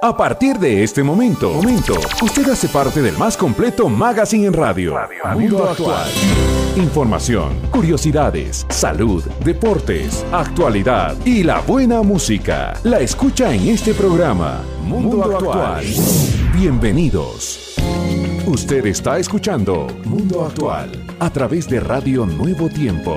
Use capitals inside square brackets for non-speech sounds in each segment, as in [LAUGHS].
A partir de este momento, momento, usted hace parte del más completo magazine en radio. Mundo Actual. Información, curiosidades, salud, deportes, actualidad y la buena música. La escucha en este programa, Mundo, Actual. Bienvenidos. Usted está escuchando Mundo Actual a través de Radio Nuevo Tiempo.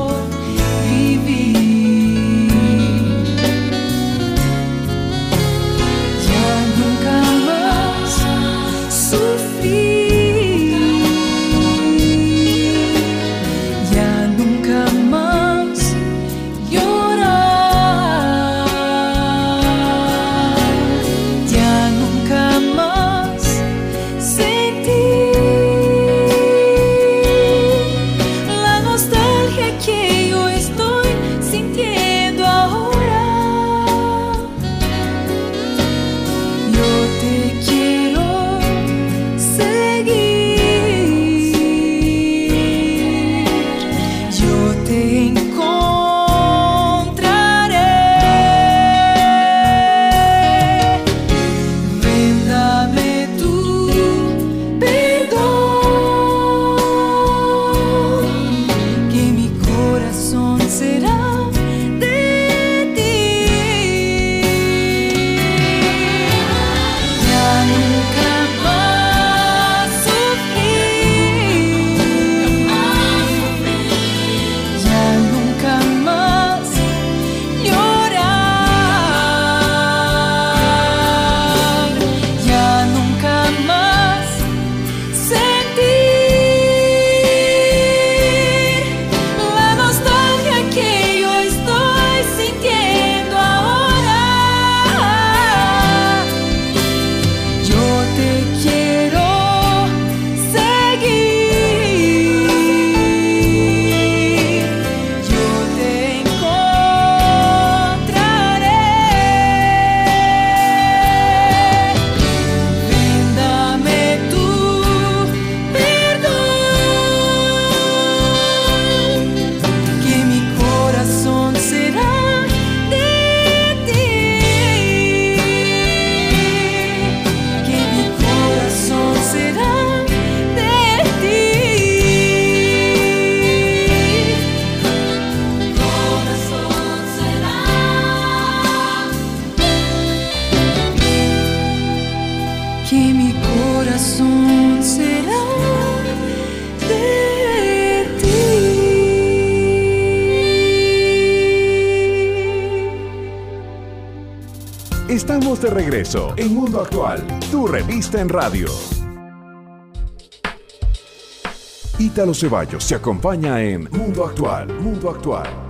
Actual, tu revista en radio. Ítalo Ceballos se acompaña en Mundo Actual, Mundo Actual.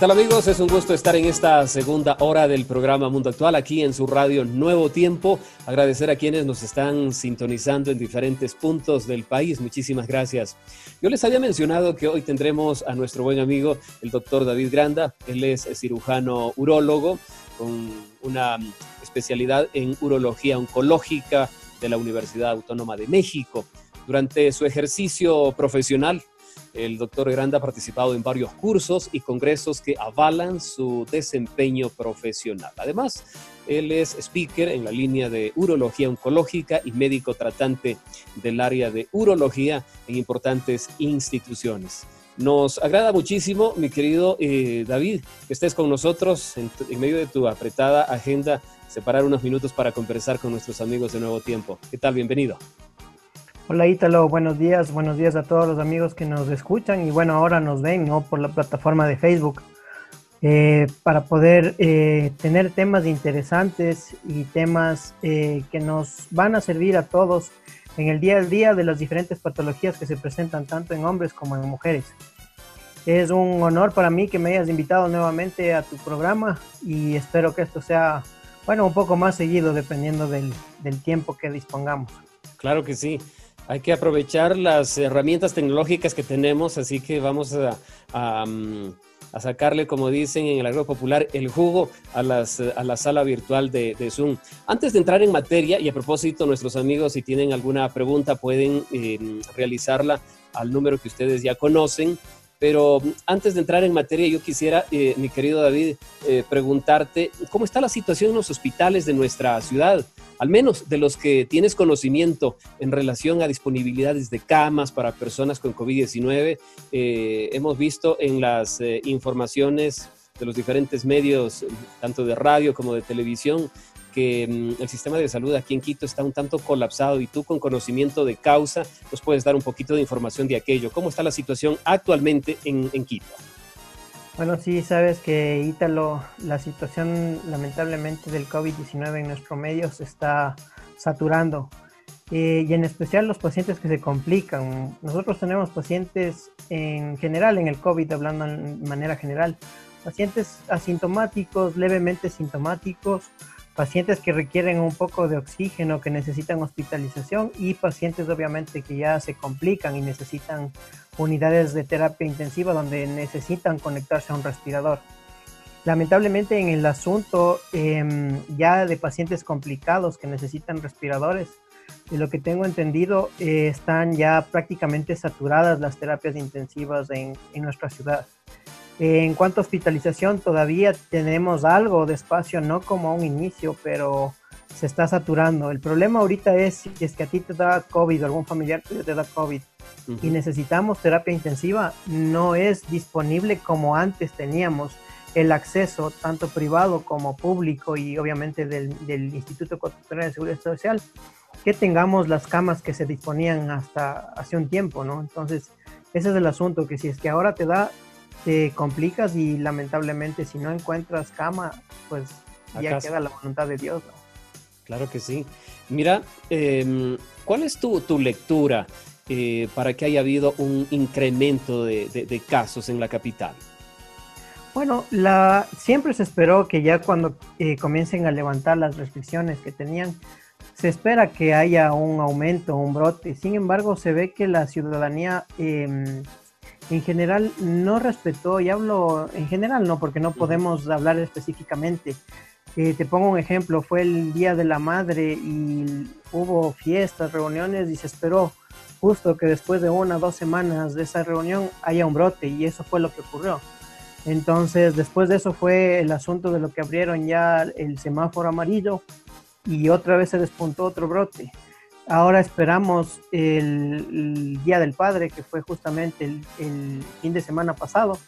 Tal amigos? Es un gusto estar en esta segunda hora del programa Mundo Actual aquí en su radio Nuevo Tiempo. Agradecer a quienes nos están sintonizando en diferentes puntos del país. Muchísimas gracias. Yo les había mencionado que hoy tendremos a nuestro buen amigo el doctor David Granda. Él es cirujano urólogo con una especialidad en urología oncológica de la Universidad Autónoma de México. Durante su ejercicio profesional el doctor Granda ha participado en varios cursos y congresos que avalan su desempeño profesional. Además, él es speaker en la línea de urología oncológica y médico tratante del área de urología en importantes instituciones. Nos agrada muchísimo, mi querido eh, David, que estés con nosotros en, en, medio de tu apretada agenda, separar unos minutos para conversar con nuestros amigos de Nuevo Tiempo. ¿Qué tal? Bienvenido. Hola Ítalo, buenos días, buenos días a todos los amigos que nos escuchan y bueno, ahora nos ven ¿no? por la plataforma de Facebook eh, para poder eh, tener temas interesantes y temas eh, que nos van a servir a todos en el día a día de las diferentes patologías que se presentan tanto en hombres como en mujeres. Es un honor para mí que me hayas invitado nuevamente a tu programa y espero que esto sea, bueno, un poco más seguido dependiendo del, del tiempo que dispongamos. Claro que sí. Hay que aprovechar las herramientas tecnológicas que tenemos, así que vamos a, mm, sacarle, como dicen en el agro popular, el jugo a, la sala virtual de, Zoom. Antes de entrar en materia, y a propósito, nuestros amigos, si tienen alguna pregunta, pueden em, realizarla al número que ustedes ya conocen. Pero antes de entrar en materia, yo quisiera, eh, mi querido David, eh, preguntarte, ¿cómo está la situación en los hospitales de nuestra ciudad? al menos de los que tienes conocimiento en relación a disponibilidades de camas para personas con COVID-19. Eh, hemos visto en las eh, informaciones de los diferentes medios, tanto de radio como de televisión, que mm, el sistema de salud aquí en Quito está un tanto colapsado y tú con conocimiento de causa nos puedes dar un poquito de información de aquello. ¿Cómo está la situación actualmente en Quito? Bueno, sí, sabes que Ítalo, la situación lamentablemente del COVID-19 en nuestro medio se está saturando. Eh, y en especial los pacientes que se complican. Nosotros tenemos pacientes en general en el COVID, hablando de manera general, pacientes asintomáticos, levemente sintomáticos, pacientes que requieren un poco de oxígeno, que necesitan hospitalización y pacientes obviamente que ya se complican y necesitan unidades de terapia intensiva donde necesitan conectarse a un respirador. Lamentablemente en el asunto em, ya de pacientes complicados que necesitan respiradores, de lo que tengo entendido, eh, están ya prácticamente saturadas las terapias intensivas en, en nuestra ciudad. En cuanto a hospitalización, todavía tenemos algo de espacio, no como a un inicio, pero se está saturando. El problema ahorita es si es que a ti te da COVID o algún familiar te da COVID y necesitamos terapia intensiva, no es disponible como antes teníamos el acceso tanto privado como público y obviamente del, Instituto Ecuatoriano de Seguridad Social, que tengamos las camas que se disponían hasta hace un tiempo, ¿no? Entonces, ese es el asunto, que si es que ahora te da, te complicas y lamentablemente si no encuentras cama, pues ya queda la voluntad de Dios, ¿no? Claro que sí. Mira, em, ¿cuál es tu, tu lectura eh, para que haya habido un incremento de, casos en la capital? Bueno, la, siempre se esperó que ya cuando eh, comiencen a levantar las restricciones que tenían, se espera que haya un aumento, un brote. Sin embargo, se ve que la ciudadanía em, en general no respetó, y hablo en general no, porque no podemos hablar específicamente, eh, te pongo un ejemplo, fue el Día de la Madre y hubo fiestas, reuniones y se esperó justo que después de una o dos semanas de esa reunión haya un brote y eso fue lo que ocurrió. Entonces, después de eso fue el asunto de lo que abrieron ya el semáforo amarillo y otra vez se despuntó otro brote. Ahora esperamos el, Día del Padre, que fue justamente el, fin de semana pasado.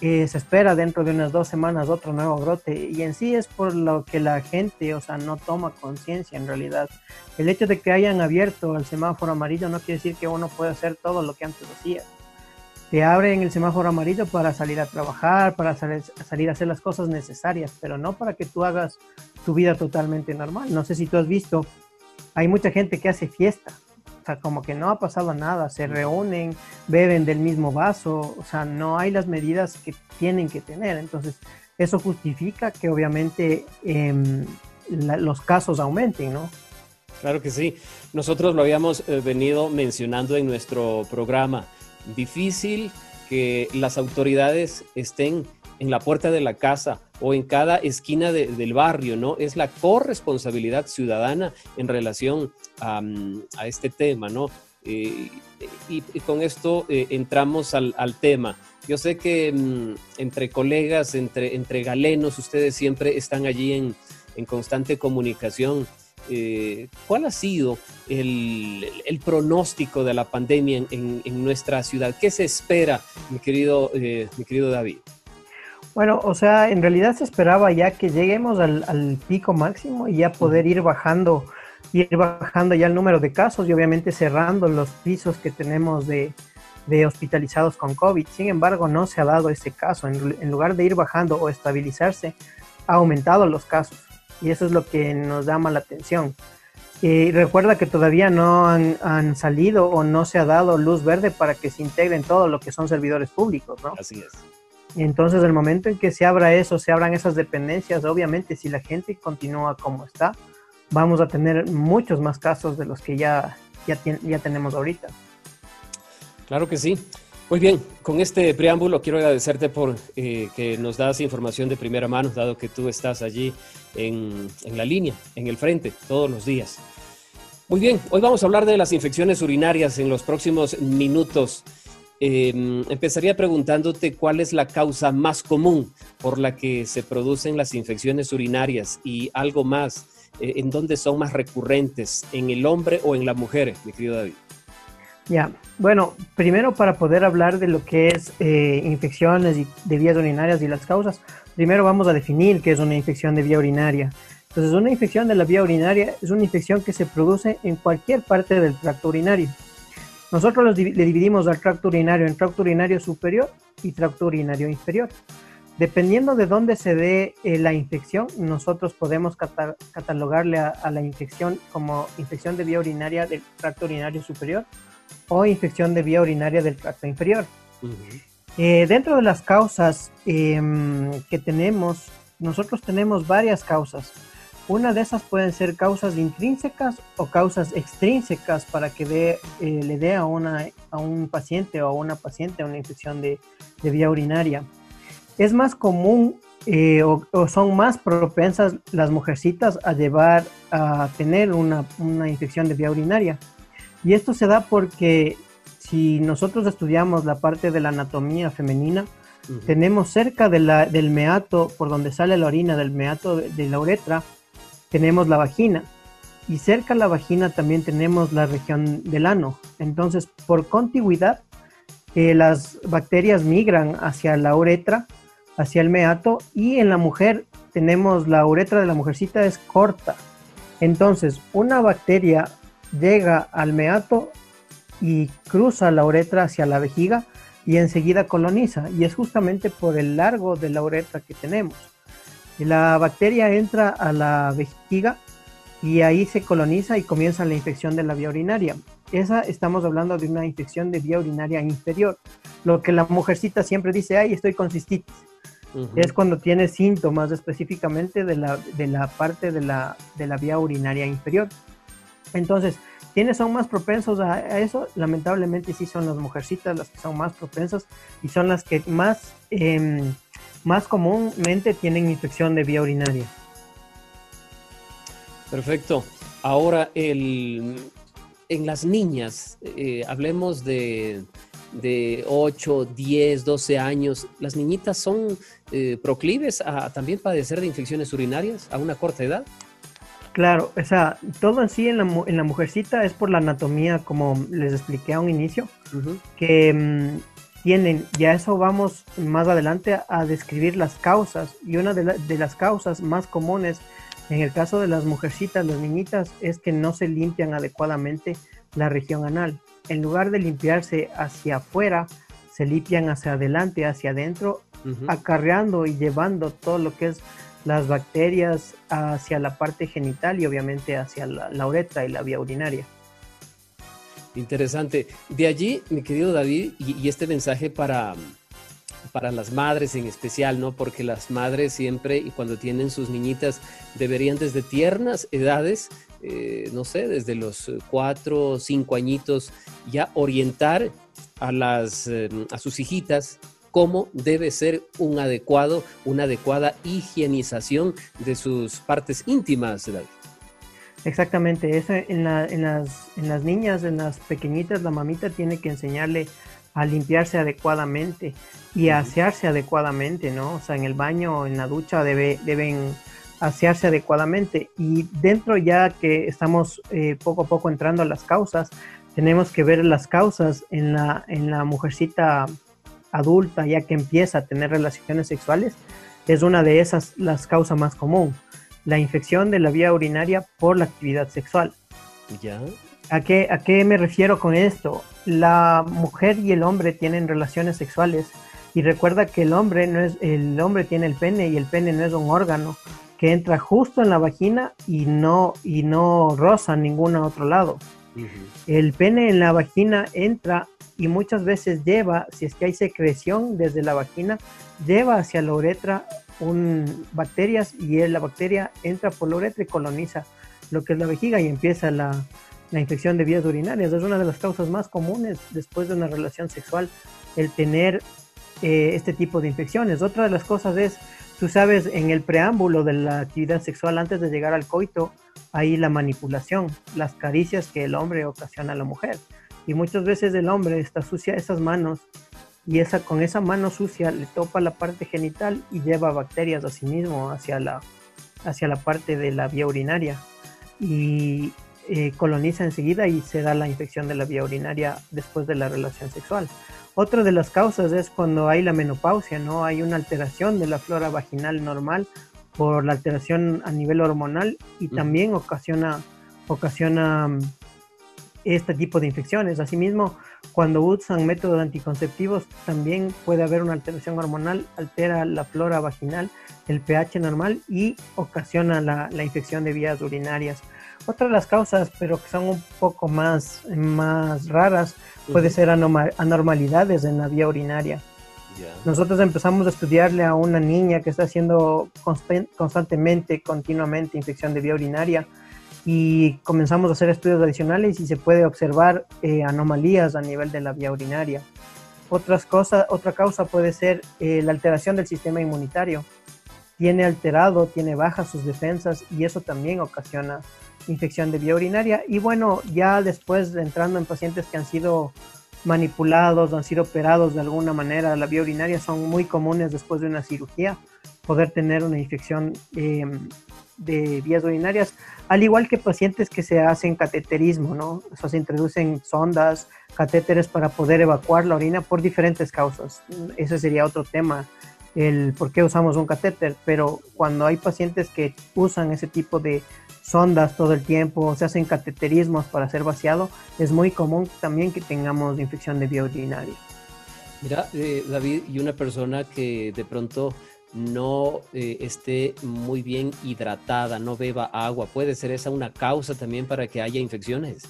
se espera dentro de unas dos semanas otro nuevo brote. Y en sí es por lo que la gente, o sea, no toma conciencia en realidad. El hecho de que hayan abierto el semáforo amarillo no quiere decir que uno pueda hacer todo lo que antes hacía. Te abren el semáforo amarillo para salir a trabajar, para salir a hacer las cosas necesarias, pero no para que tú hagas tu vida totalmente normal. No sé si tú has visto hay mucha gente que hace fiesta. O sea, como que no ha pasado nada, se reúnen, beben del mismo vaso, o sea, no hay las medidas que tienen que tener. Entonces, eso justifica que obviamente em, los casos aumenten, ¿no? Claro que sí. Nosotros lo habíamos eh, venido mencionando en nuestro programa. Difícil que las autoridades estén en la puerta de la casa o en cada esquina del barrio, ¿no? Es la corresponsabilidad ciudadana en relación a, este tema, ¿no? Eh, y, con esto eh, entramos al, tema. Yo sé que mm, entre colegas, entre, entre galenos, ustedes siempre están allí en, constante comunicación. Eh, ¿Cuál ha sido el, pronóstico de la pandemia en, en, nuestra ciudad? ¿Qué se espera, mi querido, mi querido David? Bueno, o sea, en realidad se esperaba ya que lleguemos al, pico máximo y ya poder ir bajando, ir bajando ya el número de casos y obviamente cerrando los pisos que tenemos de, hospitalizados con COVID. Sin embargo, no se ha dado ese caso. En, lugar de ir bajando o estabilizarse, ha aumentado los casos. Y eso es lo que nos llama la atención. Y recuerda que todavía no han, han, salido o no se ha dado luz verde para que se integren todo lo que son servidores públicos, ¿no? Así es. Entonces, el momento en que se abra eso, se abran esas dependencias, obviamente, si la gente continúa como está, vamos a tener muchos más casos de los que ya, ya, ya tenemos ahorita. Claro que sí. Muy bien, con este preámbulo quiero agradecerte por eh, que nos das información de primera mano, dado que tú estás allí en, en la línea, en el frente, todos los días. Muy bien, hoy vamos a hablar de las infecciones urinarias en los próximos minutos. Em, empezaría preguntándote cuál es la causa más común por la que se producen las infecciones urinarias y algo más, eh, en dónde son más recurrentes, en el hombre o en la mujer, mi querido David. Ya, bueno, primero para poder hablar de lo que es eh, infecciones de vías urinarias y las causas, primero vamos a definir qué es una infección de vía urinaria. Entonces, una infección de la vía urinaria es una infección que se produce en cualquier parte del tracto urinario. Nosotros le dividimos al tracto urinario en tracto urinario superior y tracto urinario inferior. Dependiendo de dónde se dé eh, la infección, nosotros podemos catalogarle a, la infección como infección de vía urinaria del tracto urinario superior o infección de vía urinaria del tracto inferior. Eh, dentro de las causas em, que tenemos, nosotros tenemos varias causas. Una de esas pueden ser causas intrínsecas o causas extrínsecas para que eh, le dé a, una, a un paciente o a una paciente una infección de, vía urinaria. Es más común eh, o, son más propensas las mujercitas a llevar a tener una, infección de vía urinaria. Y esto se da porque si nosotros estudiamos la parte de la anatomía femenina, tenemos cerca de la, del meato, por donde sale la orina del meato de la uretra, tenemos la vagina y cerca a la vagina también tenemos la región del ano. Entonces, por contigüidad, eh, las bacterias migran hacia la uretra, hacia el meato y en la mujer tenemos la uretra de la mujercita es corta. Entonces, una bacteria llega al meato y cruza la uretra hacia la vejiga y enseguida coloniza. Y es justamente por el largo de la uretra que tenemos. La bacteria entra a la vejiga y ahí se coloniza y comienza la infección de la vía urinaria. Esa estamos hablando de una infección de vía urinaria inferior. Lo que la mujercita siempre dice, ay, estoy con cistitis. Es cuando tiene síntomas específicamente de la, de la parte de la, de la vía urinaria inferior. Entonces, ¿quiénes son más propensos a, eso? Lamentablemente sí son las mujercitas las que son más propensas y son las que más... Em, más comúnmente tienen infección de vía urinaria. Perfecto. Ahora, el, en las niñas, eh, hablemos de, de 8, 10, 12 años, ¿las niñitas son eh, proclives a también padecer de infecciones urinarias a una corta edad? Claro, o sea, todo en sí en la, en la mujercita es por la anatomía, como les expliqué a un inicio, que mm, tienen, ya eso vamos más adelante a, describir las causas, y una de, de, las causas más comunes en el caso de las mujercitas, las niñitas, es que no se limpian adecuadamente la región anal. En lugar de limpiarse hacia afuera, se limpian hacia adelante, hacia adentro, acarreando y llevando todo lo que es las bacterias hacia la parte genital y obviamente hacia la, uretra y la vía urinaria. Interesante. De allí, mi querido David, y, este mensaje para, para las madres en especial, ¿no? Porque las madres siempre y cuando tienen sus niñitas deberían desde tiernas edades, eh, no sé, desde los cuatro o cinco añitos, ya orientar a, las, eh, a sus hijitas cómo debe ser un adecuado, una adecuada higienización de sus partes íntimas, Exactamente, eso en, las, en las niñas, en las pequeñitas, la mamita tiene que enseñarle a limpiarse adecuadamente y a asearse adecuadamente, ¿no? O sea, en el baño o en la ducha debe, deben asearse adecuadamente. Y dentro ya que estamos eh, poco a poco entrando a las causas, tenemos que ver las causas en la, en la mujercita adulta ya que empieza a tener relaciones sexuales, es una de esas las causas más común, la infección de la vía urinaria por la actividad sexual. ¿Ya? ¿A qué, ¿A qué me refiero con esto? La mujer y el hombre tienen relaciones sexuales y recuerda que el hombre no es el hombre tiene el pene y el pene no es un órgano que entra justo en la vagina y no y no roza ningún otro lado. El pene en la vagina entra y muchas veces lleva, si es que hay secreción desde la vagina, lleva hacia la uretra un, bacterias y la bacteria entra por la uretra y coloniza lo que es la vejiga y empieza la, infección de vías urinarias. Es una de las causas más comunes después de una relación sexual el tener eh, este tipo de infecciones. Otra de las cosas es, tú sabes, en el preámbulo de la actividad sexual antes de llegar al coito, hay la manipulación, las caricias que el hombre ocasiona a la mujer. Y muchas veces el hombre está sucia esas manos y esa, con esa mano sucia le topa la parte genital y lleva bacterias a sí mismo hacia la, hacia la parte de la vía urinaria y eh, coloniza enseguida y se da la infección de la vía urinaria después de la relación sexual. Otra de las causas es cuando hay la menopausia, ¿no? Hay una alteración de la flora vaginal normal por la alteración a nivel hormonal y también ocasiona, ocasiona este tipo de infecciones. Asimismo, cuando usan métodos anticonceptivos, también puede haber una alteración hormonal, altera la flora vaginal, el pH normal y ocasiona la, infección de vías urinarias. Otra de las causas, pero que son un poco más, más raras, puede ser anormalidades en la vía urinaria. Nosotros empezamos a estudiarle a una niña que está haciendo constantemente, continuamente infección de vía urinaria y comenzamos a hacer estudios adicionales y se puede observar eh, anomalías a nivel de la vía urinaria. Otras cosas, otra causa puede ser eh, la alteración del sistema inmunitario. Tiene alterado, tiene bajas sus defensas y eso también ocasiona infección de vía urinaria. Y bueno, ya después entrando en pacientes que han sido manipulados han sido operados de alguna manera, la vía urinaria son muy comunes después de una cirugía, poder tener una infección em, de vías urinarias, al igual que pacientes que se hacen cateterismo, ¿no? O sea, se introducen sondas, catéteres para poder evacuar la orina por diferentes causas. Ese sería otro tema, el por qué usamos un catéter, pero cuando hay pacientes que usan ese tipo de sondas todo el tiempo, se hacen cateterismos para ser vaciado, es muy común también que tengamos infección de vía urinaria. Mira, eh, David, y una persona que de pronto no eh, esté muy bien hidratada, no beba agua. ¿Puede ser esa una causa también para que haya infecciones?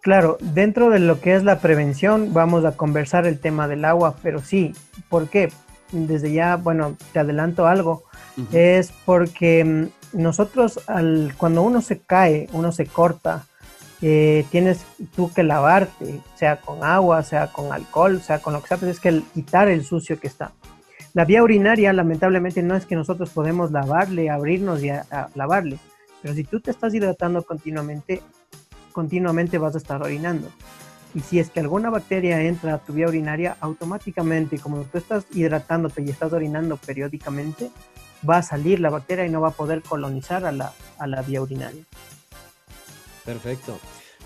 Claro, dentro de lo que es la prevención vamos a conversar el tema del agua, pero sí, ¿por qué? Desde ya, bueno, te adelanto algo, es porque mm, nosotros al, cuando uno se cae, uno se corta, eh, tienes tú que lavarte, sea con agua, sea con alcohol, sea con lo que sea, es que quitar el sucio que está. La vía urinaria, lamentablemente, no es que nosotros podemos lavarle, abrirnos y lavarle, pero si tú te estás hidratando continuamente, continuamente vas a estar orinando. Y si es que alguna bacteria entra a tu vía urinaria, automáticamente, como tú estás hidratándote y estás orinando periódicamente, va a salir la bacteria y no va a poder colonizar a la, a la vía urinaria. Perfecto.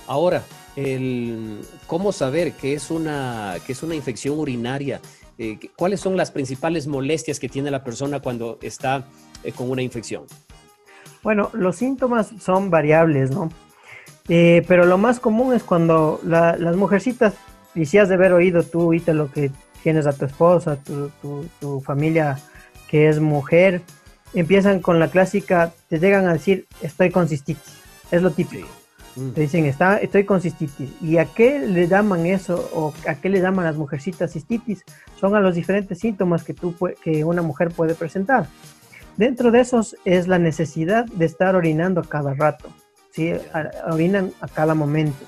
Ahora, el, ¿cómo saber qué es una, es una infección urinaria? Eh, ¿Cuáles son las principales molestias que tiene la persona cuando está eh, con una infección? Bueno, los síntomas son variables, ¿no? Eh, pero lo más común es cuando las mujercitas, y si has de haber oído tú, ahorita lo que tienes a tu esposa, tu, tu, familia que es mujer, empiezan con la clásica, te llegan a decir, estoy con cistitis, es lo típico. Mm. Te dicen, Está, estoy con cistitis. ¿Y a qué le llaman eso o a qué le llaman las mujercitas cistitis? Son a los diferentes síntomas que, tú, que una mujer puede presentar. Dentro de esos es la necesidad de estar orinando a cada rato. ¿sí? Orinan a cada momento.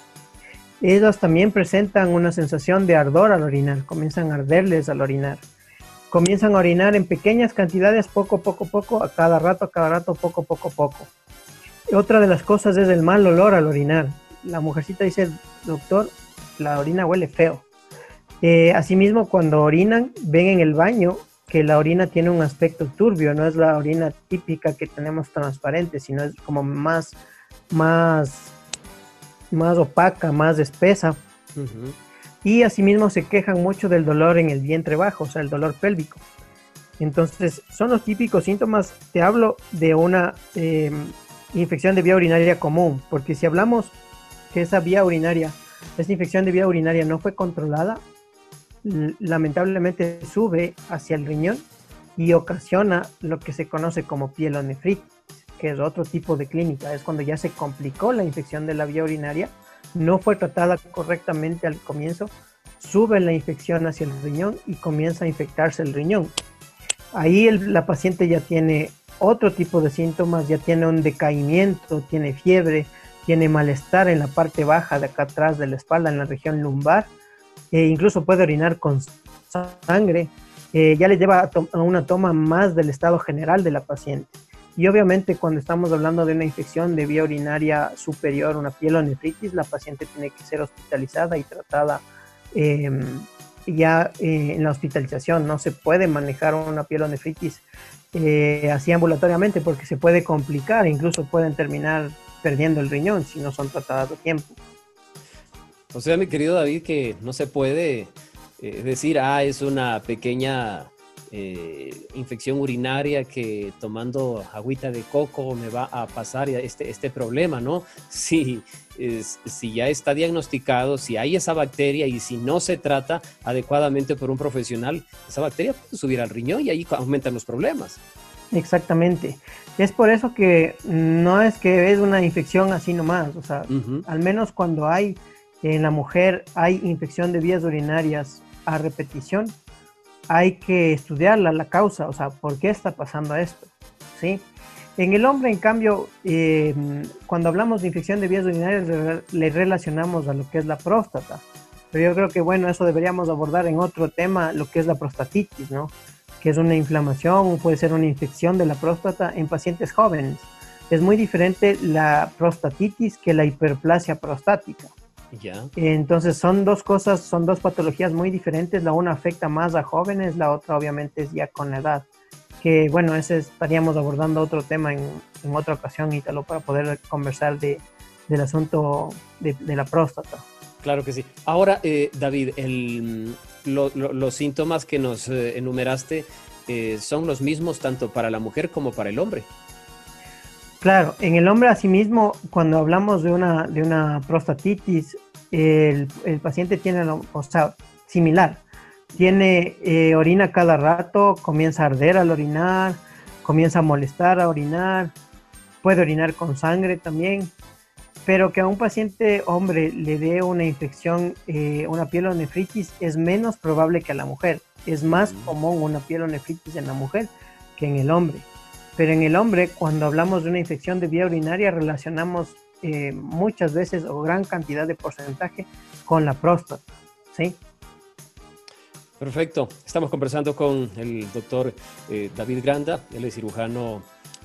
Ellos también presentan una sensación de ardor al orinar, comienzan a arderles al orinar. Comienzan a orinar en pequeñas cantidades, poco, poco, poco, a cada rato, a cada rato, poco, poco, poco. Otra de las cosas es el mal olor al orinar. La mujercita dice, doctor, la orina huele feo. Eh, asimismo, cuando orinan, ven en el baño que la orina tiene un aspecto turbio, no es la orina típica que tenemos transparente, sino es como más, más, más opaca, más espesa. Y asimismo se quejan mucho del dolor en el vientre bajo, o sea, el dolor pélvico. Entonces, son los típicos síntomas. Te hablo de una em, infección de vía urinaria común, porque si hablamos que esa vía urinaria, esa infección de vía urinaria no fue controlada, lamentablemente sube hacia el riñón y ocasiona lo que se conoce como pielonefritis, que es otro tipo de clínica, es cuando ya se complicó la infección de la vía urinaria, no fue tratada correctamente al comienzo, sube la infección hacia el riñón y comienza a infectarse el riñón. Ahí la paciente ya tiene otro tipo de síntomas, ya tiene un decaimiento, tiene fiebre, tiene malestar en la parte baja de acá atrás de la espalda, en la región lumbar, e incluso puede orinar con sangre, eh, ya le lleva a, una toma más del estado general de la paciente. Y obviamente cuando estamos hablando de una infección de vía urinaria superior, una pielonefritis, la paciente tiene que ser hospitalizada y tratada em, ya eh, en la hospitalización. No se puede manejar una pielonefritis eh, así ambulatoriamente porque se puede complicar, incluso pueden terminar perdiendo el riñón si no son tratadas a tiempo. O sea, mi querido David, que no se puede eh, decir, ah, es una pequeña eh, infección urinaria que tomando agüita de coco me va a pasar este, este problema, ¿no? [LAUGHS] Si, si ya está diagnosticado, si hay esa bacteria y si no se trata adecuadamente por un profesional, esa bacteria puede subir al riñón y ahí aumentan los problemas. Exactamente. Es por eso que no es que es una infección así nomás, o sea, al menos cuando hay en la mujer hay infección de vías urinarias a repetición, hay que estudiarla, la causa, o sea, ¿por qué está pasando esto? ¿Sí? En el hombre, en cambio, eh, cuando hablamos de infección de vías urinarias, le relacionamos a lo que es la próstata. Pero yo creo que, bueno, eso deberíamos abordar en otro tema, lo que es la prostatitis, ¿no? Que es una inflamación, puede ser una infección de la próstata en pacientes jóvenes. Es muy diferente la prostatitis que la hiperplasia prostática. Entonces son dos cosas, son dos patologías muy diferentes. La una afecta más a jóvenes, la otra obviamente es ya con la edad. Que bueno, ese estaríamos abordando otro tema en, otra ocasión, Ítalo, para poder conversar de, del asunto de, la próstata. Claro que sí. Ahora, eh, David, el, los síntomas que nos eh, enumeraste eh, son los mismos tanto para la mujer como para el hombre. Claro, en el hombre asimismo, cuando hablamos de una, de una prostatitis, el, paciente tiene, o sea, similar. Tiene eh, orina cada rato, comienza a arder al orinar, comienza a molestar a orinar, puede orinar con sangre también, pero que a un paciente hombre le dé una infección, eh, una pielonefritis, es menos probable que a la mujer. Es más mm. común una pielonefritis en la mujer que en el hombre. Pero en el hombre, cuando hablamos de una infección de vía urinaria, relacionamos eh, muchas veces o gran cantidad de porcentaje con la próstata. ¿sí? Perfecto. Estamos conversando con el doctor eh, David Granda, él es cirujano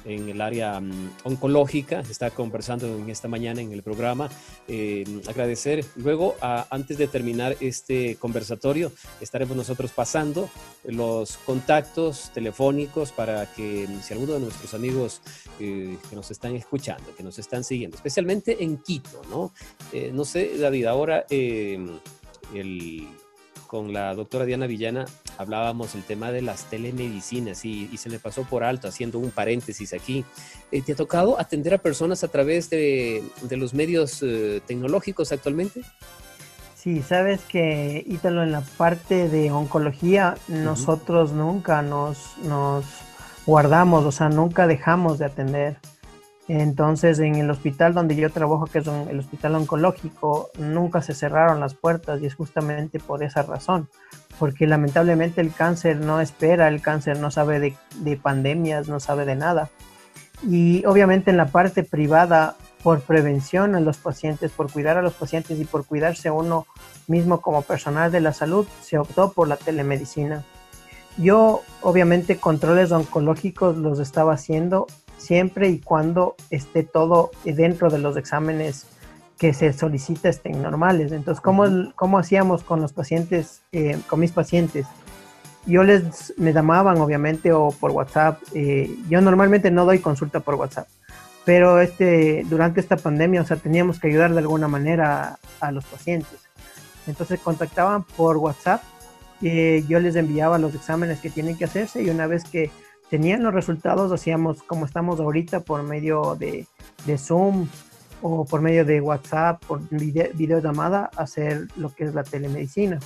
en el área mm, oncológica, está conversando en esta mañana en el programa. Eh, agradecer. Luego, antes de terminar este conversatorio, estaremos nosotros pasando los contactos telefónicos para que mm, si alguno de nuestros amigos eh, que nos están escuchando, que nos están siguiendo, especialmente en Quito, ¿no? Eh, no sé, David, ahora el con la doctora Diana Villana hablábamos el tema de las telemedicinas y, se me pasó por alto haciendo un paréntesis aquí. Eh, ¿Te ha tocado atender a personas a través de, los medios eh, tecnológicos actualmente? Sí, sabes que Ítalo en la parte de oncología nosotros nunca nos, nos guardamos, o sea, nunca dejamos de atender. Entonces, en el hospital donde yo trabajo, que es el hospital oncológico, nunca se cerraron las puertas y es justamente por esa razón, porque lamentablemente el cáncer no espera, el cáncer no sabe de, pandemias, no sabe de nada. Y obviamente en la parte privada, por prevención a los pacientes, por cuidar a los pacientes y por cuidarse uno mismo como personal de la salud, se optó por la telemedicina. Yo obviamente controles oncológicos los estaba haciendo siempre y cuando esté todo dentro de los exámenes que se solicita estén normales. Entonces, ¿cómo, cómo hacíamos con los pacientes, eh, con mis pacientes? Yo les, me llamaban obviamente o por WhatsApp. Eh, yo normalmente no doy consulta por WhatsApp, pero este, durante esta pandemia, o sea, teníamos que ayudar de alguna manera a, los pacientes. Entonces contactaban por WhatsApp, eh, yo les enviaba los exámenes que tienen que hacerse y una vez que tenían los resultados, hacíamos como estamos ahorita por medio de, Zoom o por medio de WhatsApp, por video, videollamada, hacer lo que es la telemedicina.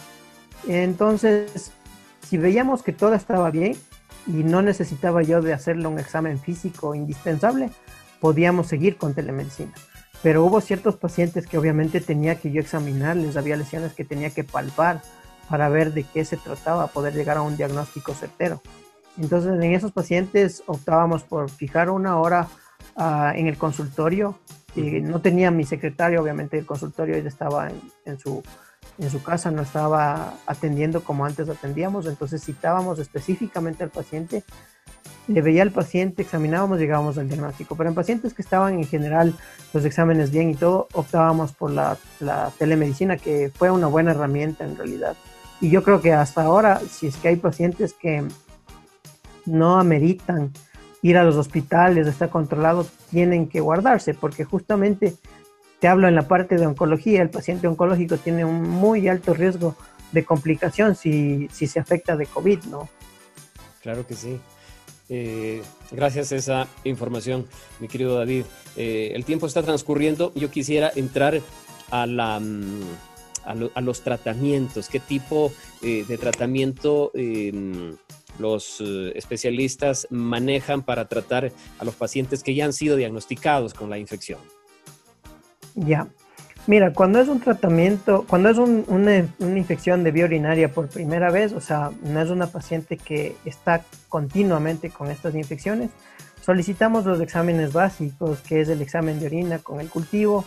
Entonces, si veíamos que todo estaba bien y no necesitaba yo de hacerle un examen físico indispensable, podíamos seguir con telemedicina. Pero hubo ciertos pacientes que obviamente tenía que yo examinarles, había lesiones que tenía que palpar para ver de qué se trataba, poder llegar a un diagnóstico certero. Entonces, en esos pacientes optábamos por fijar una hora ah, en el consultorio. Y no tenía mi secretario, obviamente, el consultorio él estaba en, su, en su casa, no estaba atendiendo como antes atendíamos. Entonces, citábamos específicamente al paciente, le veía al paciente, examinábamos, llegábamos al diagnóstico. Pero en pacientes que estaban en general los exámenes bien y todo, optábamos por la, la telemedicina, que fue una buena herramienta en realidad. Y yo creo que hasta ahora, si es que hay pacientes que no ameritan ir a los hospitales, estar controlados, tienen que guardarse, porque justamente te hablo en la parte de oncología, el paciente oncológico tiene un muy alto riesgo de complicación si, se afecta de COVID, ¿no? Claro que sí. Eh, gracias a esa información, mi querido David. Eh, el tiempo está transcurriendo. Yo quisiera entrar a, la, mm, a, los tratamientos. ¿Qué tipo eh, de tratamiento los eh, especialistas manejan para tratar a los pacientes que ya han sido diagnosticados con la infección? Ya. Mira, cuando es un tratamiento, cuando es una, infección de vía urinaria por primera vez, o sea, no es una paciente que está continuamente con estas infecciones, solicitamos los exámenes básicos, que es el examen de orina con el cultivo,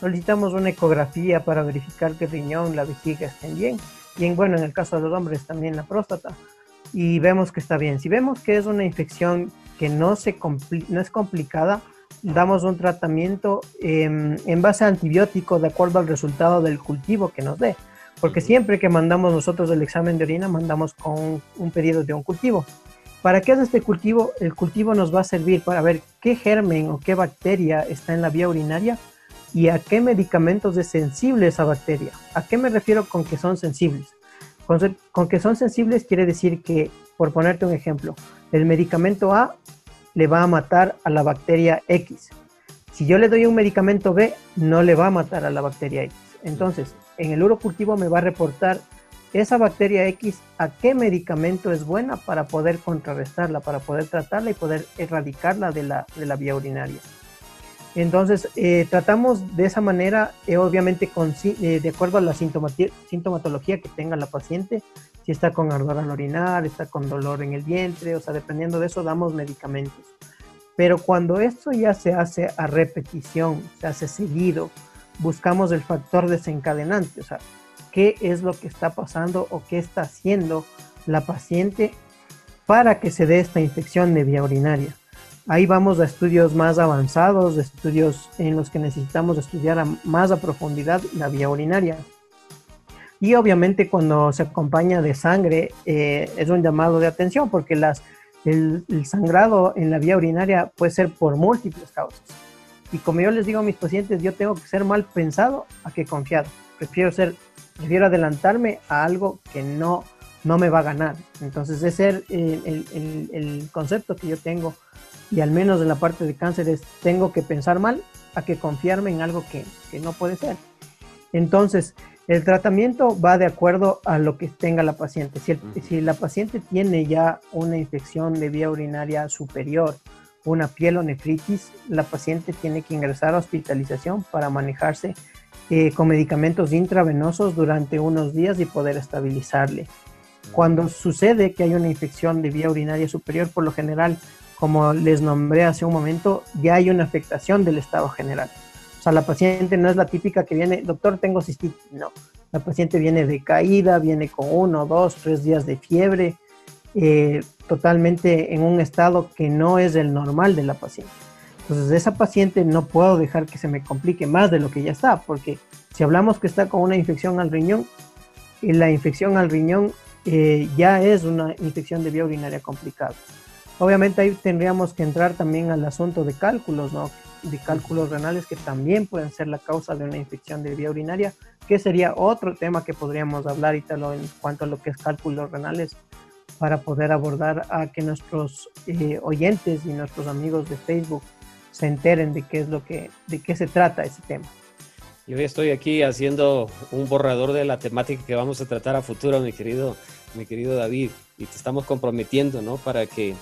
solicitamos una ecografía para verificar que el riñón, la vejiga estén bien, y en, bueno, en el caso de los hombres también la próstata y vemos que está bien. Si vemos que es una infección que no, se no es complicada, damos un tratamiento em, en base a antibiótico de acuerdo al resultado del cultivo que nos dé. Porque siempre que mandamos nosotros el examen de orina, mandamos con un pedido de un cultivo. ¿Para qué es este cultivo? El cultivo nos va a servir para ver qué germen o qué bacteria está en la vía urinaria y a qué medicamentos es sensible esa bacteria. ¿A qué me refiero con que son sensibles? Con, que son sensibles quiere decir que, por ponerte un ejemplo, el medicamento A le va a matar a la bacteria X. Si yo le doy un medicamento B, no le va a matar a la bacteria X. Entonces, en el urocultivo me va a reportar esa bacteria X a qué medicamento es buena para poder contrarrestarla, para poder tratarla y poder erradicarla de la, de la vía urinaria. Entonces, eh, tratamos de esa manera, eh, obviamente con, eh, de acuerdo a la sintomatología que tenga la paciente, si está con ardor al orinar, está con dolor en el vientre, o sea, dependiendo de eso damos medicamentos. Pero cuando esto ya se hace a repetición, se hace seguido, buscamos el factor desencadenante, o sea, qué es lo que está pasando o qué está haciendo la paciente para que se dé esta infección de vía urinaria. Ahí vamos a estudios más avanzados, estudios en los que necesitamos estudiar a más a profundidad la vía urinaria. Y obviamente cuando se acompaña de sangre eh, es un llamado de atención porque las, el, sangrado en la vía urinaria puede ser por múltiples causas. Y como yo les digo a mis pacientes, yo tengo que ser mal pensado a que confiado. Prefiero ser, prefiero adelantarme a algo que no, no me va a ganar. Entonces ese es el, el, el concepto que yo tengo y al menos en la parte de cáncer es tengo que pensar mal a que confiarme en algo que, no puede ser. Entonces, el tratamiento va de acuerdo a lo que tenga la paciente. Si, si, la paciente tiene ya una infección de vía urinaria superior, una pielonefritis, la paciente tiene que ingresar a hospitalización para manejarse eh, con medicamentos intravenosos durante unos días y poder estabilizarle. Cuando sucede que hay una infección de vía urinaria superior, por lo general como les nombré hace un momento, ya hay una afectación del estado general. O sea, la paciente no es la típica que viene, doctor, tengo cistitis. No, la paciente viene decaída, viene con uno, dos, tres días de fiebre, eh, totalmente en un estado que no es el normal de la paciente. Entonces, de esa paciente no puedo dejar que se me complique más de lo que ya está, porque si hablamos que está con una infección al riñón, la infección al riñón eh, ya es una infección de vía urinaria complicada. Obviamente ahí tendríamos que entrar también al asunto de cálculos, ¿no? De cálculos renales que también pueden ser la causa de una infección de vía urinaria, que sería otro tema que podríamos hablar y tal en cuanto a lo que es cálculos renales para poder abordar a que nuestros eh, oyentes y nuestros amigos de Facebook se enteren de qué es lo que, de qué se trata ese tema. Yo estoy aquí haciendo un borrador de la temática que vamos a tratar a futuro, mi querido, mi querido David, y te estamos comprometiendo, ¿no? Para que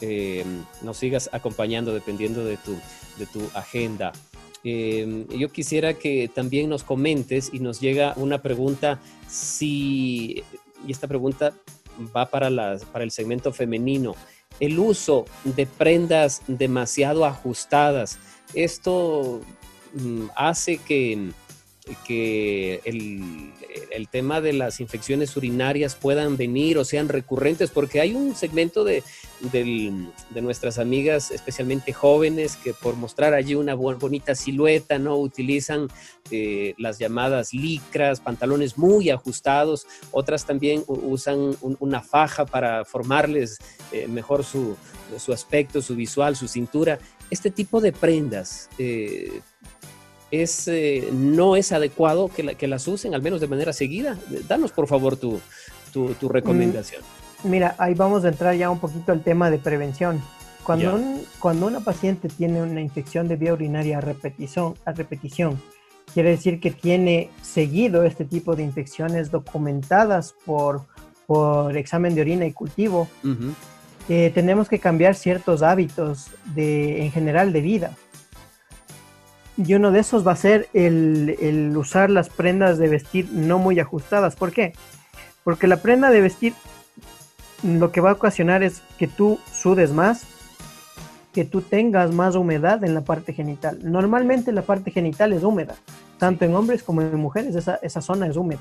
eh, nos sigas acompañando dependiendo de tu, de tu agenda. Eh, yo quisiera que también nos comentes y nos llega una pregunta si, y esta pregunta va para, para el segmento femenino, el uso de prendas demasiado ajustadas, esto mm, hace que que el, tema de las infecciones urinarias puedan venir o sean recurrentes, porque hay un segmento de, nuestras amigas, especialmente jóvenes, que por mostrar allí una bonita silueta, ¿no? Utilizan eh, las llamadas licras, pantalones muy ajustados, otras también usan una faja para formarles eh, mejor su, aspecto, su visual, su cintura. Este tipo de prendas eh, es, eh, no es adecuado que, que, las usen, al menos de manera seguida. Danos, por favor, tu, tu, recomendación. Mm, mira, ahí vamos a entrar ya un poquito al tema de prevención. Cuando, cuando una paciente tiene una infección de vía urinaria a repetición, a repetición, quiere decir que tiene seguido este tipo de infecciones documentadas por, por examen de orina y cultivo. Eh, tenemos que cambiar ciertos hábitos de, en general de vida. Y uno de esos va a ser el, usar las prendas de vestir no muy ajustadas. ¿Por qué? Porque la prenda de vestir lo que va a ocasionar es que tú sudes más, que tú tengas más humedad en la parte genital. Normalmente la parte genital es húmeda, tanto en hombres como en mujeres, esa, esa zona es húmeda.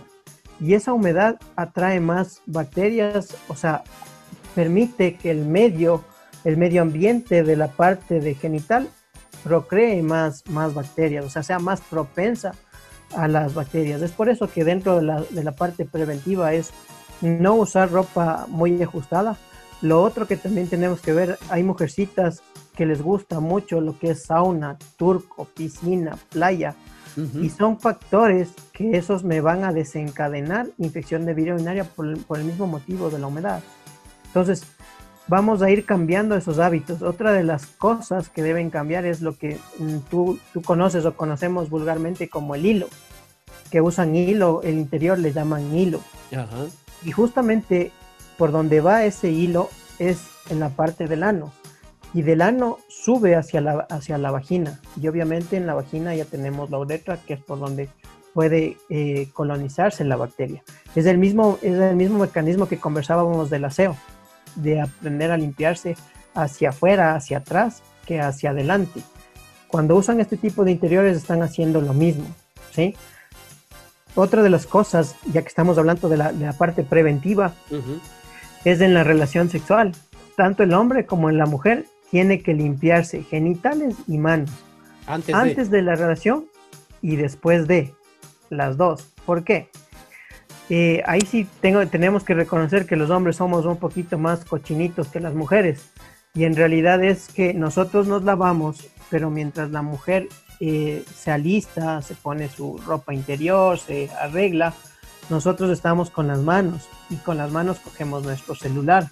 Y esa humedad atrae más bacterias, o sea, permite que el medio, el medio ambiente de la parte de genital procree más, más bacterias, o sea, sea más propensa a las bacterias. Es por eso que dentro de la, de la parte preventiva es no usar ropa muy ajustada. Lo otro que también tenemos que ver, hay mujercitas que les gusta mucho lo que es sauna, turco, piscina, playa, y son factores que esos me van a desencadenar infección de vía urinaria por, por, el mismo motivo de la humedad. Entonces, vamos a ir cambiando esos hábitos. Otra de las cosas que deben cambiar es lo que mm, tú, tú conoces o conocemos vulgarmente como el hilo, que usan hilo, el interior le llaman hilo. Y justamente por donde va ese hilo es en la parte del ano. Y del ano sube hacia la, hacia la vagina. Y obviamente en la vagina ya tenemos la uretra, que es por donde puede eh, colonizarse la bacteria. Es el, mismo, es el mismo mecanismo que conversábamos del aseo de aprender a limpiarse hacia afuera, hacia atrás, que hacia adelante. Cuando usan este tipo de interiores están haciendo lo mismo, ¿sí? Otra de las cosas, ya que estamos hablando de la, parte preventiva, es en la relación sexual. Tanto el hombre como en la mujer tiene que limpiarse genitales y manos. Antes, de. la relación y después de las dos. ¿Por qué? Eh, ahí sí tengo, tenemos que reconocer que los hombres somos un poquito más cochinitos que las mujeres. Y en realidad es que nosotros nos lavamos, pero mientras la mujer eh, se alista, se pone su ropa interior, se arregla, nosotros estamos con las manos y con las manos cogemos nuestro celular.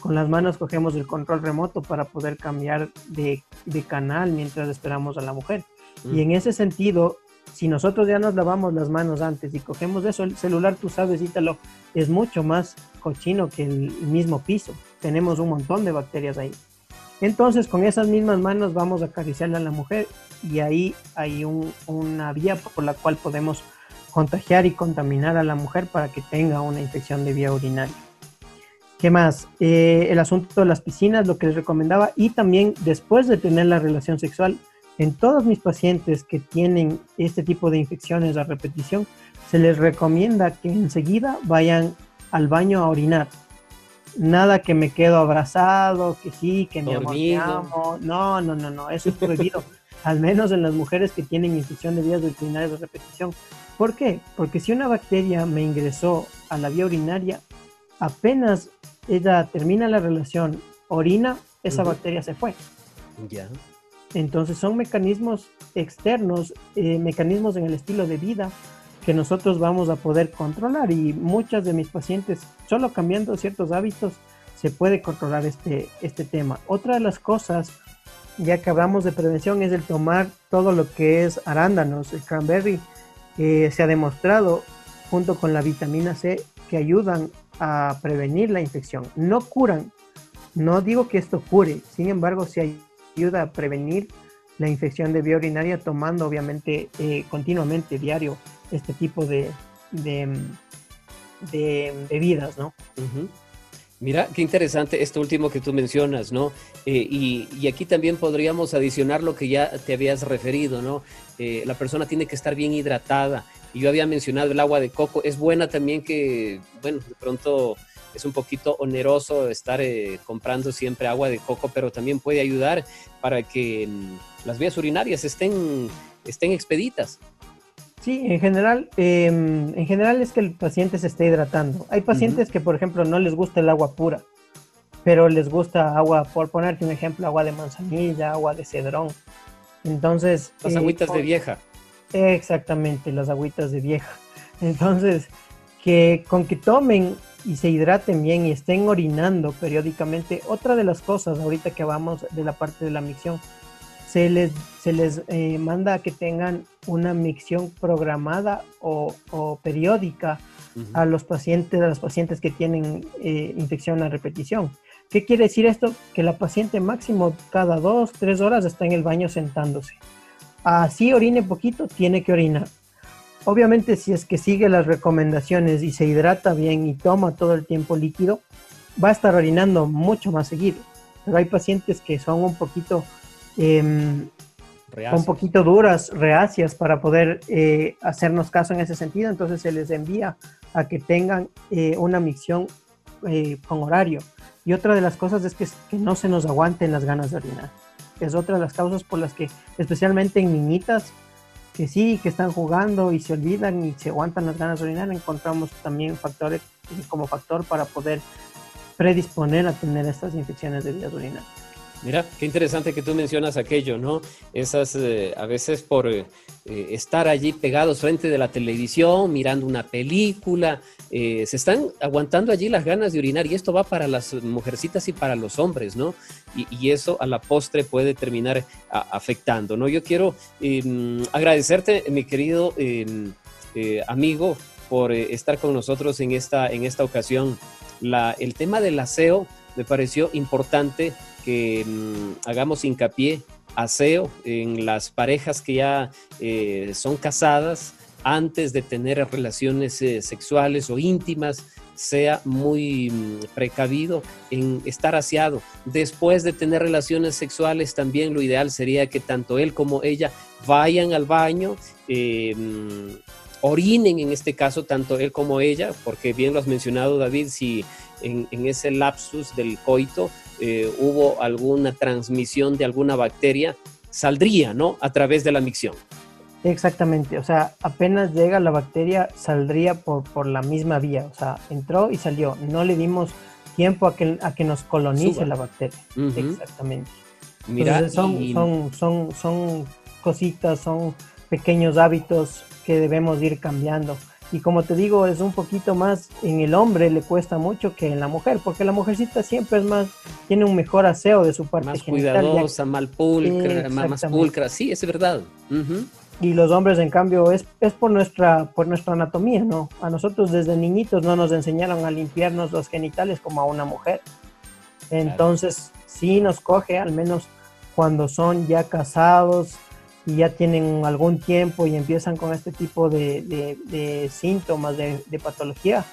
Con las manos cogemos el control remoto para poder cambiar de, canal mientras esperamos a la mujer. Y en ese sentido, si nosotros ya nos lavamos las manos antes y cogemos eso, el celular, tú sabes, Ítalo, es mucho más cochino que el mismo piso. Tenemos un montón de bacterias ahí. Entonces, con esas mismas manos vamos a acariciarle a la mujer y ahí hay una vía por la cual podemos contagiar y contaminar a la mujer para que tenga una infección de vía urinaria. ¿Qué más? Eh, el asunto de las piscinas, lo que les recomendaba, y también después de tener la relación sexual, en todos mis pacientes que tienen este tipo de infecciones a repetición, se les recomienda que enseguida vayan al baño a orinar. Nada que me quedo abrazado, que sí, que me amo. No, no, no, no, eso es prohibido. [LAUGHS] al menos en las mujeres que tienen infección de vías urinarias de repetición. ¿Por qué? Porque si una bacteria me ingresó a la vía urinaria, apenas ella termina la relación, orina, esa bacteria se fue. Ya. Entonces son mecanismos externos, eh, mecanismos en el estilo de vida que nosotros vamos a poder controlar y muchas de mis pacientes, solo cambiando ciertos hábitos, se puede controlar este, este tema. Otra de las cosas, ya que hablamos de prevención, es el tomar todo lo que es arándanos, el cranberry, se ha demostrado junto con la vitamina C que ayudan a prevenir la infección. No curan, no digo que esto cure, sin embargo, se ayuda a prevenir la infección de vía urinaria tomando obviamente eh, continuamente, diario, este tipo de, de, bebidas, ¿no? Mira, qué interesante esto último que tú mencionas, ¿no? Eh, y, aquí también podríamos adicionar lo que ya te habías referido, ¿no? Eh, la persona tiene que estar bien hidratada. Y yo había mencionado el agua de coco. Es buena también que, bueno, de pronto es un poquito oneroso estar eh, comprando siempre agua de coco, pero también puede ayudar para que mm, las vías urinarias estén, estén expeditas. Sí, en general, em, en general es que el paciente se esté hidratando. Hay pacientes que, por ejemplo, no les gusta el agua pura, pero les gusta agua, por ponerte un ejemplo, agua de manzanilla, agua de cedrón. Entonces... Las agüitas de vieja. Exactamente, las agüitas de vieja. [LAUGHS] Entonces, que con que tomen y se hidraten bien y estén orinando periódicamente, otra de las cosas ahorita que vamos de la parte de la micción, se les, se les eh, manda a que tengan una micción programada o, periódica a los pacientes, a los pacientes que tienen eh, infección a repetición. ¿Qué quiere decir esto? Que la paciente máximo cada dos, tres horas está en el baño sentándose. Así orine poquito, tiene que orinar. Obviamente si es que sigue las recomendaciones y se hidrata bien y toma todo el tiempo líquido, va a estar orinando mucho más seguido. Pero hay pacientes que son un poquito eh, un poquito duras, reacias para poder eh, hacernos caso en ese sentido, entonces se les envía a que tengan eh, una micción eh, con horario. Y otra de las cosas es que, que, no se nos aguanten las ganas de orinar. Es otra de las causas por las que, especialmente en niñitas, que sí, que están jugando y se olvidan y se aguantan las ganas de orinar, encontramos también factores como factor para poder predisponer a tener estas infecciones de vías urinarias. Mira, qué interesante que tú mencionas aquello, ¿no? Esas, eh, a veces por eh, eh, estar allí pegados frente de la televisión, mirando una película, se están aguantando allí las ganas de orinar y esto va para las mujercitas y para los hombres, ¿no? Y, eso a la postre puede terminar afectando, ¿no? Yo quiero em, agradecerte, mi querido em, amigo, por estar con nosotros en esta, en esta ocasión. La, el tema del aseo me pareció importante que mm, hagamos hincapié, aseo en las parejas que ya eh, son casadas antes de tener relaciones eh, sexuales o íntimas, sea muy mm, precavido en estar aseado. Después de tener relaciones sexuales, también lo ideal sería que tanto él como ella vayan al baño. Eh, mm, orinen en este caso tanto él como ella, porque bien lo has mencionado David, si en, ese lapsus del coito eh, hubo alguna transmisión de alguna bacteria, saldría, ¿no? A través de la micción. Exactamente, o sea, apenas llega la bacteria, saldría por, por la misma vía, o sea, entró y salió, no le dimos tiempo a que, a que nos colonice la bacteria. Exactamente. Mira, son, son, son, son cositas, son pequeños hábitos que debemos ir cambiando. Y como te digo, es un poquito más en el hombre le cuesta mucho que en la mujer, porque la mujercita siempre es más, tiene un mejor aseo de su parte más cuidadosa, más pulcra, más pulcra, sí, es verdad. Y los hombres, en cambio, es, es por, nuestra, por nuestra anatomía, ¿no? A nosotros desde niñitos no nos enseñaron a limpiarnos los genitales como a una mujer. Entonces, sí nos coge, al menos cuando son ya casados, y ya tienen algún tiempo y empiezan con este tipo de, síntomas de, patología,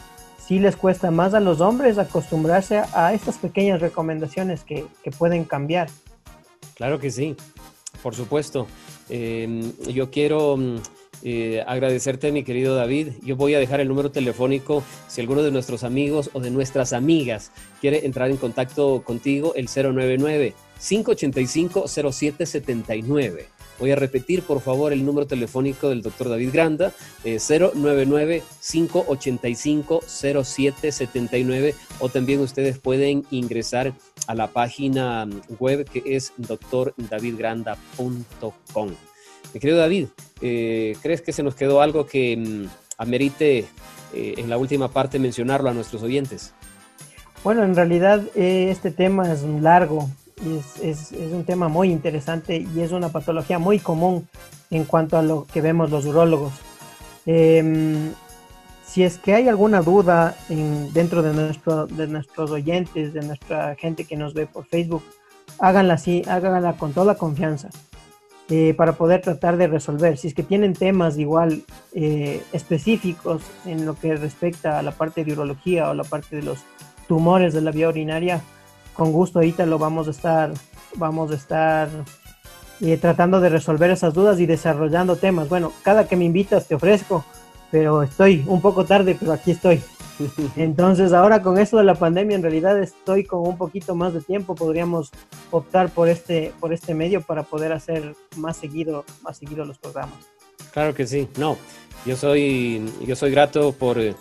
sí les cuesta más a los hombres acostumbrarse a, estas pequeñas recomendaciones que, pueden cambiar. Claro que sí, por supuesto. Em, yo quiero mm, eh, agradecerte, mi querido David. Yo voy a dejar el número telefónico si alguno de nuestros amigos o de nuestras amigas quiere entrar en contacto contigo, el 099 585 0779. Voy a repetir, por favor, el número telefónico del doctor David Granda, 099-585-0779, eh, o también ustedes pueden ingresar a la página web que es doctordavidgranda.com. Mi querido David, eh, ¿crees que se nos quedó algo que mm, amerite eh, en la última parte mencionarlo a nuestros oyentes? Bueno, en realidad este tema es largo, es, es, un tema muy interesante y es una patología muy común en cuanto a lo que vemos los urólogos. Em, si es que hay alguna duda en, dentro de, nuestro, de nuestros oyentes, de nuestra gente que nos ve por Facebook, háganla así, háganla con toda confianza eh, para poder tratar de resolver. Si es que tienen temas igual eh, específicos en lo que respecta a la parte de urología o la parte de los tumores de la vía urinaria, con gusto ahorita lo vamos a estar, vamos a estar eh, tratando de resolver esas dudas y desarrollando temas. Bueno, cada que me invitas te ofrezco, pero estoy un poco tarde, pero aquí estoy. [LAUGHS] Entonces ahora con esto de la pandemia en realidad estoy con un poquito más de tiempo, podríamos optar por este, por este medio para poder hacer más seguido, más seguido los programas. Claro que sí, no, yo soy, yo soy grato por, eh,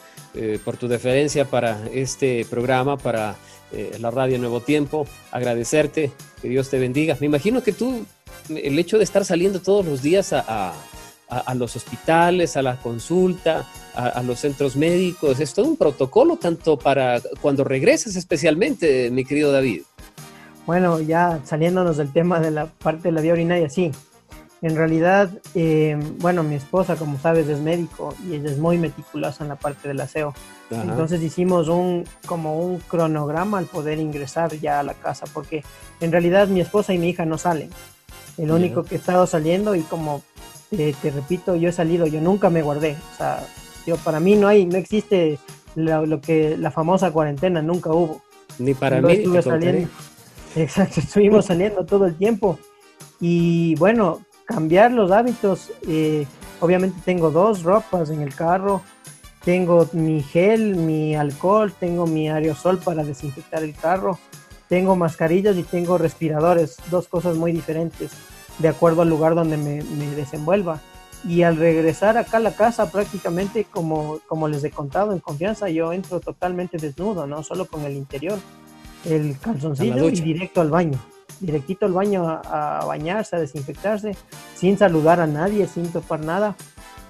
por tu deferencia para este programa, para eh, la radio Nuevo Tiempo, agradecerte, que Dios te bendiga. Me imagino que tú, el hecho de estar saliendo todos los días a, los hospitales, a la consulta, a, los centros médicos, es todo un protocolo, tanto para cuando regresas especialmente, mi querido David. Bueno, ya saliéndonos del tema de la parte de la vía urinaria, sí. En realidad, eh, bueno, mi esposa, como sabes, es médico y ella es muy meticulosa en la parte del aseo. Entonces hicimos un como un cronograma al poder ingresar ya a la casa, porque en realidad mi esposa y mi hija no salen. El único que he estado saliendo y como te repito, yo he salido, yo nunca me guardé. O sea, yo, para mí no hay, no existe lo, que la famosa cuarentena, nunca hubo. Ni para mí. Estuve saliendo. [LAUGHS] Exacto, estuvimos saliendo todo el tiempo. Y bueno, cambiar los hábitos. Eh, obviamente tengo dos ropas en el carro, tengo mi gel, mi alcohol, tengo mi aerosol para desinfectar el carro, tengo mascarillas y tengo respiradores, dos cosas muy diferentes de acuerdo al lugar donde me, desenvuelva. Y al regresar acá a la casa, prácticamente como, como les he contado en confianza, yo entro totalmente desnudo, no solo con el interior, el calzoncillo y directo al baño directito al baño a, bañarse, a desinfectarse, sin saludar a nadie, sin topar nada.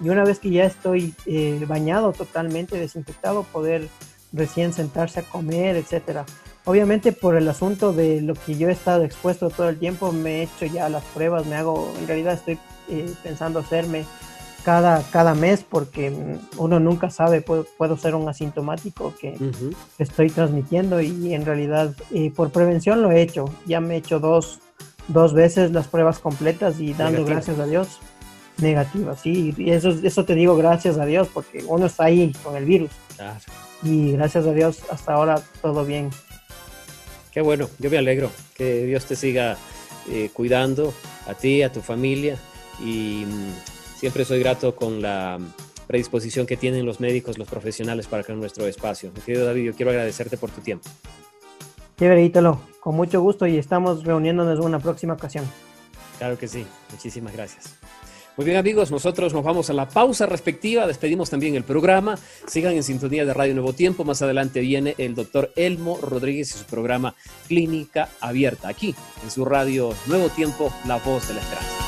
Y una vez que ya estoy eh, bañado totalmente, desinfectado, poder recién sentarse a comer, etcétera. Obviamente por el asunto de lo que yo he estado expuesto todo el tiempo, me he hecho ya las pruebas, me hago, en realidad estoy eh, pensando hacerme cada, cada mes porque uno nunca sabe, puedo, puedo ser un asintomático que estoy transmitiendo y en realidad eh, por prevención lo he hecho. Ya me he hecho dos, dos veces las pruebas completas y dando gracias a Dios negativas. Sí, y eso, eso te digo gracias a Dios porque uno está ahí con el virus. Y gracias a Dios hasta ahora todo bien. Qué bueno, yo me alegro que Dios te siga eh, cuidando a ti, a tu familia y mm, Siempre soy grato con la, predisposición que tienen los médicos, los profesionales para crear nuestro espacio. Mi querido David, yo quiero agradecerte por tu tiempo. Chévere, Ítalo, con mucho gusto y estamos reuniéndonos en una próxima ocasión. Claro que sí, muchísimas gracias. Muy bien amigos, nosotros nos vamos a la pausa respectiva, despedimos también el programa, sigan en sintonía de Radio Nuevo Tiempo, más adelante viene el doctor Elmo Rodríguez y su programa Clínica Abierta, aquí en su radio Nuevo Tiempo, La Voz de la Esperanza.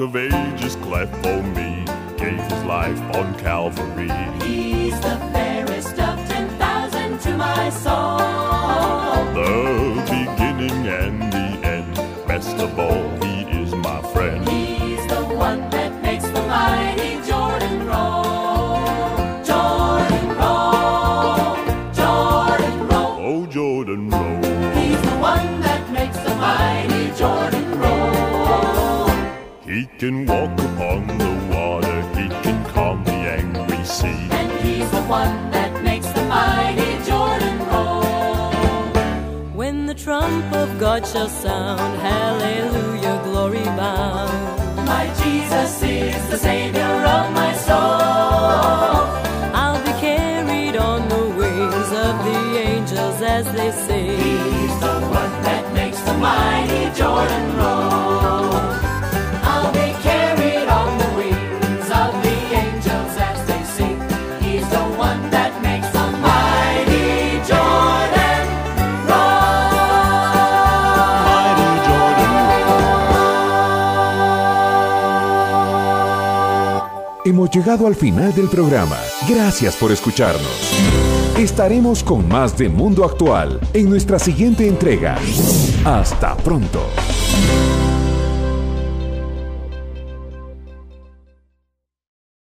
of ages cleft for me, gave his life on Calvary. He's the fairest of ten thousand to my soul. The beginning and the end, best of all. can walk upon the water, he can calm the angry sea. And he's the one that makes the mighty Jordan roll. When the trump of God shall sound, hallelujah, glory bound. My Jesus is the Savior of my soul. llegado al final del programa. Gracias por escucharnos. Estaremos con más de Mundo Actual en nuestra siguiente entrega. Hasta pronto.